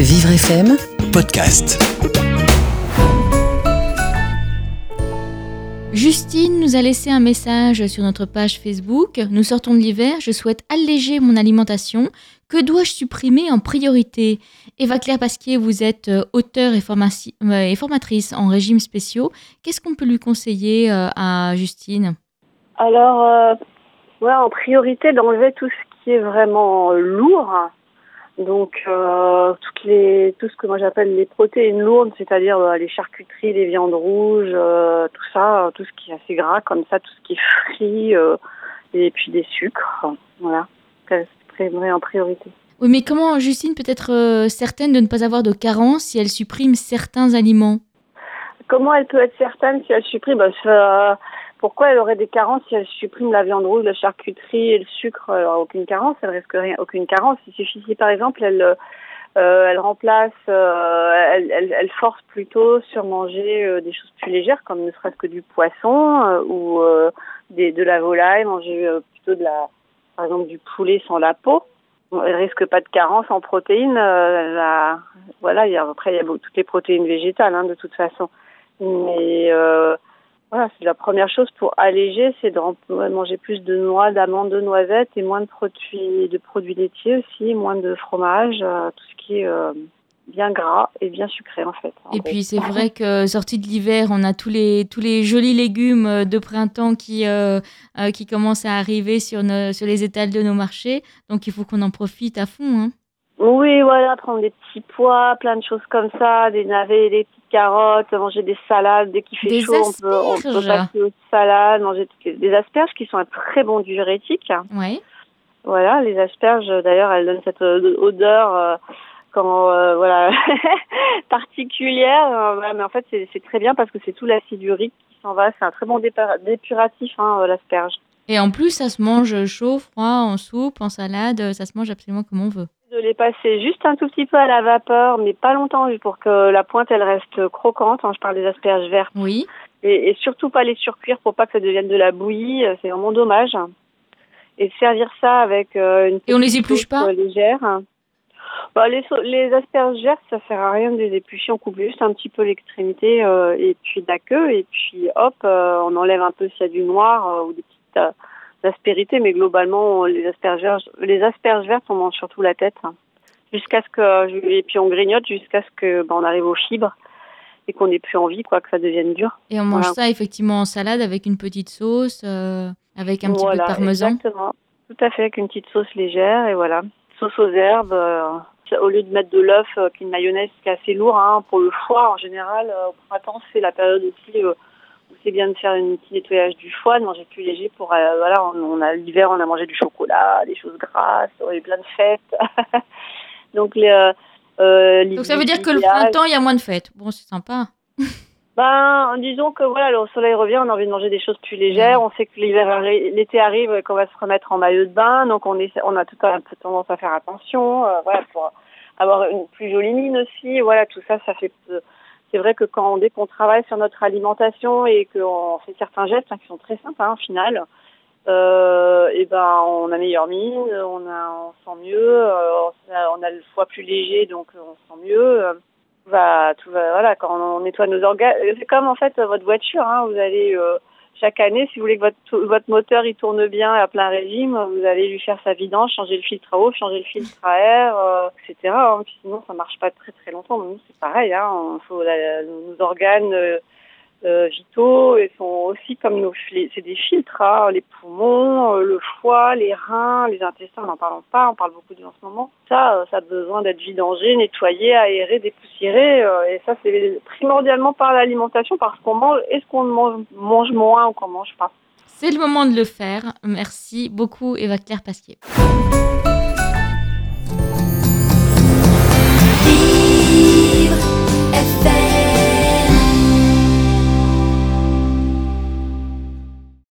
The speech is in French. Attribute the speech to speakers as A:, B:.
A: Vivre FM Podcast.
B: Justine nous a laissé un message sur notre page Facebook. Nous sortons de l'hiver, je souhaite alléger mon alimentation. Que dois-je supprimer en priorité? Eva Claire Pasquier, vous êtes euh, auteure et, euh, et formatrice en régime spéciaux. Qu'est-ce qu'on peut lui conseiller euh, à Justine?
C: Alors, en priorité, d'enlever tout ce qui est vraiment lourd donc euh, toutes les, tout ce que moi j'appelle les protéines lourdes, c'est-à-dire euh, les charcuteries, les viandes rouges, euh, tout ça, tout ce qui est assez gras comme ça, tout ce qui est frit, et puis des sucres, voilà, c'est en priorité.
B: Oui, mais comment Justine peut être certaine de ne pas avoir de carence si elle supprime certains aliments?
C: Comment elle peut être certaine si elle supprime? Bah, pourquoi elle aurait des carences si elle supprime la viande rouge, la charcuterie et le sucre? Aucune carence, elle risque rien, aucune carence. Il suffit si par exemple elle, euh, elle remplace, euh, elle, elle, elle, force plutôt sur manger euh, des choses plus légères comme ne serait-ce que du poisson euh, ou des, de la volaille, manger plutôt de la, par exemple du poulet sans la peau. Elle risque pas de carence en protéines. La, voilà, il y a, après il y a toutes les protéines végétales hein, de toute façon. Mais voilà, c'est la première chose pour alléger, c'est de manger plus de noix, d'amandes, de noisettes et moins de produits, de produits laitiers aussi, moins de fromage, euh, tout ce qui est euh, bien gras et bien sucré en fait.
B: et puis c'est vrai que sorti de l'hiver, on a tous les tous les jolis légumes euh, de printemps qui qui commencent à arriver sur sur les étals de nos marchés, donc il faut qu'on en profite à fond. Hein.
C: Voilà, prendre des petits pois, plein de choses comme ça, des navets, des petites carottes, manger des salades. Dès qu'il fait chaud, on peut, on peut, passer aux salades, manger des asperges qui sont un très bon diurétique.
B: Oui.
C: Voilà, les asperges, d'ailleurs, elles donnent cette euh, odeur euh, quand, euh, voilà, particulière. mais en fait, c'est très bien parce que c'est tout l'acide urique qui s'en va. C'est un très bon dépuratif, hein, l'asperge.
B: Et en plus, ça se mange chaud, froid, en soupe, en salade. Ça se mange absolument comme on veut
C: de les passer juste un tout petit peu à la vapeur, mais pas longtemps pour que la pointe elle reste croquante. Hein, je parle des asperges vertes.
B: Oui.
C: Et, surtout pas les surcuire pour pas que ça devienne de la bouillie. Euh, c'est vraiment dommage. Et servir ça avec euh, une
B: et on les épluche pas
C: légère. Bah, les, les asperges vertes, ça sert à rien de les éplucher. On coupe juste un petit peu l'extrémité euh, et puis la queue et puis hop, on enlève un peu s'il y a du noir ou des petites l'aspérité, mais globalement, les asperges, les asperges vertes, on mange surtout la tête. Hein. Jusqu'à ce que, et puis on grignote jusqu'à ce que, ben, on arrive aux fibres et qu'on n'ait plus envie, quoi, que ça devienne dur.
B: Et on mange ça effectivement en salade avec une petite sauce, euh, avec un petit peu de parmesan.
C: Exactement. Tout à fait, avec une petite sauce légère et voilà. Sauce aux herbes. Euh, au lieu de mettre de l'œuf, euh, qu'une mayonnaise qui est assez lourd hein, pour le foie en général, au printemps c'est la période aussi c'est bien de faire un petit nettoyage du foie, de manger plus léger pour euh, voilà, on, a l'hiver, on a mangé du chocolat, des choses grasses, on a eu plein de fêtes. Donc les euh,
B: euh Donc ça veut dire que le printemps, il y a moins de fêtes. Bon, c'est sympa.
C: Ben, disons que voilà, le soleil revient, on a envie de manger des choses plus légères. On sait que l'hiver, l'été arrive, qu'on va se remettre en maillot de bain, donc on est, on a tout un peu tendance à faire attention, euh, voilà, pour avoir une plus jolie mine aussi. Voilà, tout ça, ça fait c'est vrai que quand dès qu'on travaille sur notre alimentation et qu'on fait certains gestes hein, qui sont très simples hein, au final, euh, et ben on a meilleure mine, on a on sent mieux, euh, on, a, le foie plus léger donc on sent mieux. Euh, va tout va voilà quand on, nettoie nos organes, c'est comme en fait votre voiture, hein, vous allez euh, chaque année, si vous voulez que votre, votre moteur il tourne bien à plein régime, vous allez lui faire sa vidange, changer le filtre à eau, changer le filtre à air, euh, etc. Hein. sinon, ça marche pas très très longtemps. nous, c'est pareil. Hein, faut, nos organes euh, vitaux ils sont aussi comme nos c'est des filtres hein, les poumons euh, le foie les reins les intestins n'en parlons pas on parle beaucoup de en ce moment. Ça euh, ça a besoin d'être vidangé nettoyé aéré dépoussiéré et ça c'est primordialement par l'alimentation parce qu'on mange. Est-ce qu'on mange, mange moins ou qu'on mange pas?
B: C'est le moment de le faire. Merci beaucoup Eva Claire Pasquier